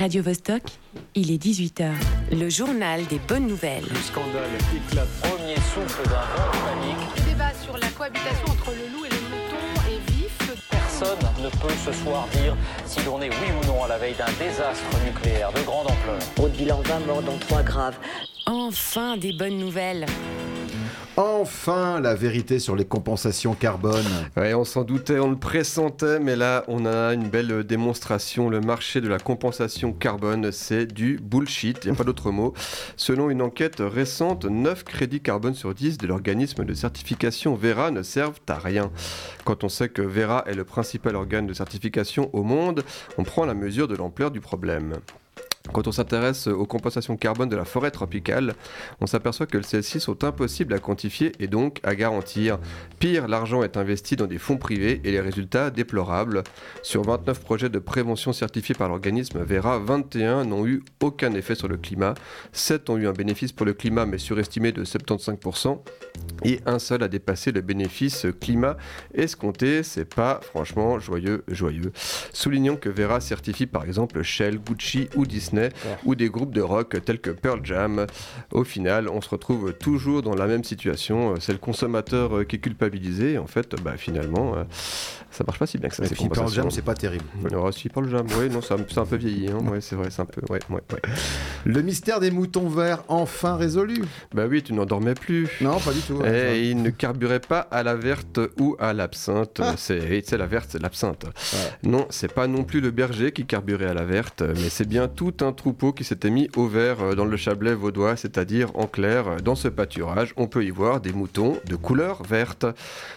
Radio Vostok, il est 18h. Le journal des bonnes nouvelles. Le scandale éclate. Premier souffle d'un vent de panique. Le débat sur la cohabitation entre le loup et le mouton est vif. Personne ne peut ce soir dire si l'on est oui ou non à la veille d'un désastre nucléaire de grande ampleur. Au bilan 20 morts dont 3 graves. Enfin des bonnes nouvelles. Enfin, la vérité sur les compensations carbone. On s'en doutait, on le pressentait, mais là, on a une belle démonstration. Le marché de la compensation carbone, c'est du bullshit, il n'y a pas d'autre mot. Selon une enquête récente, 9 crédits carbone sur 10 de l'organisme de certification Vera ne servent à rien. Quand on sait que Vera est le principal organe de certification au monde, on prend la mesure de l'ampleur du problème. Quand on s'intéresse aux compensations carbone de la forêt tropicale, on s'aperçoit que celles-ci sont impossibles à quantifier et donc à garantir. Pire, l'argent est investi dans des fonds privés et les résultats déplorables. Sur 29 projets de prévention certifiés par l'organisme Vera, 21 n'ont eu aucun effet sur le climat, 7 ont eu un bénéfice pour le climat mais surestimé de 75%, et un seul a dépassé le bénéfice climat escompté. C'est pas franchement joyeux, joyeux. Soulignons que Vera certifie par exemple Shell, Gucci ou Disney ou des groupes de rock tels que Pearl Jam. Au final, on se retrouve toujours dans la même situation. C'est le consommateur euh, qui est culpabilisé. En fait, bah, finalement, euh, ça marche pas si bien que ça. Et puis Pearl. Jam, c'est pas terrible. Alors, si Pearl Jam, oui, non, c'est un, peu vieilli. Hein. Ouais, c'est vrai, c'est un peu. Ouais, ouais, ouais. Le mystère des moutons verts enfin résolu. Bah oui, tu n'en dormais plus. Non, pas du tout. Et il ne carburait pas à la verte ou à l'absinthe. Ah. C'est la verte, c'est l'absinthe. Non, c'est pas non plus le berger qui carburait à la verte, mais c'est bien tout un troupeau qui s'était mis au vert euh, dans le Chablais vaudois, c'est-à-dire en clair, euh, dans ce pâturage, on peut y voir des moutons de couleur verte.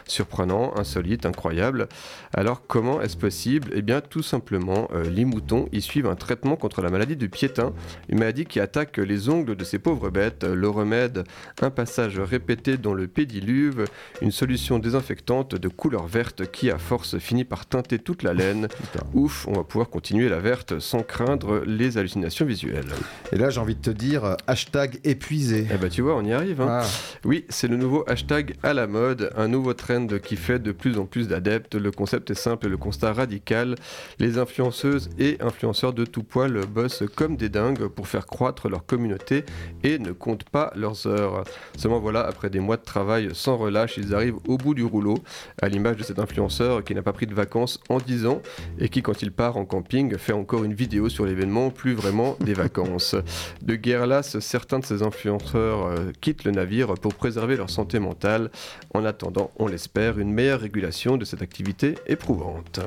Surprenant, insolite, incroyable. Alors comment est-ce possible? Eh bien tout simplement, euh, les moutons y suivent un traitement contre la maladie du piétin, une maladie qui attaque les ongles de ces pauvres bêtes. Le remède, un passage répété dans le pédiluve, une solution désinfectante de couleur verte qui à force finit par teinter toute la laine. Ouf, on va pouvoir continuer la verte sans craindre les hallucinations visuelles. Et là, j'ai envie de te dire, euh, hashtag épuisé. Eh ben tu vois, on y arrive. hein. Ah. Oui, c'est le nouveau hashtag à la mode, un nouveau trend qui fait de plus en plus d'adeptes. Le concept est simple et le constat radical. Les influenceuses et influenceurs de tout poil bossent comme des dingues pour faire croître leur communauté et ne comptent pas leurs heures. Seulement voilà, après des mois de travail sans relâche, ils arrivent au bout du rouleau, à l'image de cet influenceur qui n'a pas pris de vacances en 10 ans et qui, quand il part en camping, fait encore une vidéo sur l'événement, plus vraiment des vacances. De guerre lasse, certains de ces influenceurs euh, quittent le navire pour préserver leur santé mentale. En attendant, on l'espère, une meilleure régulation de cette activité éprouvante.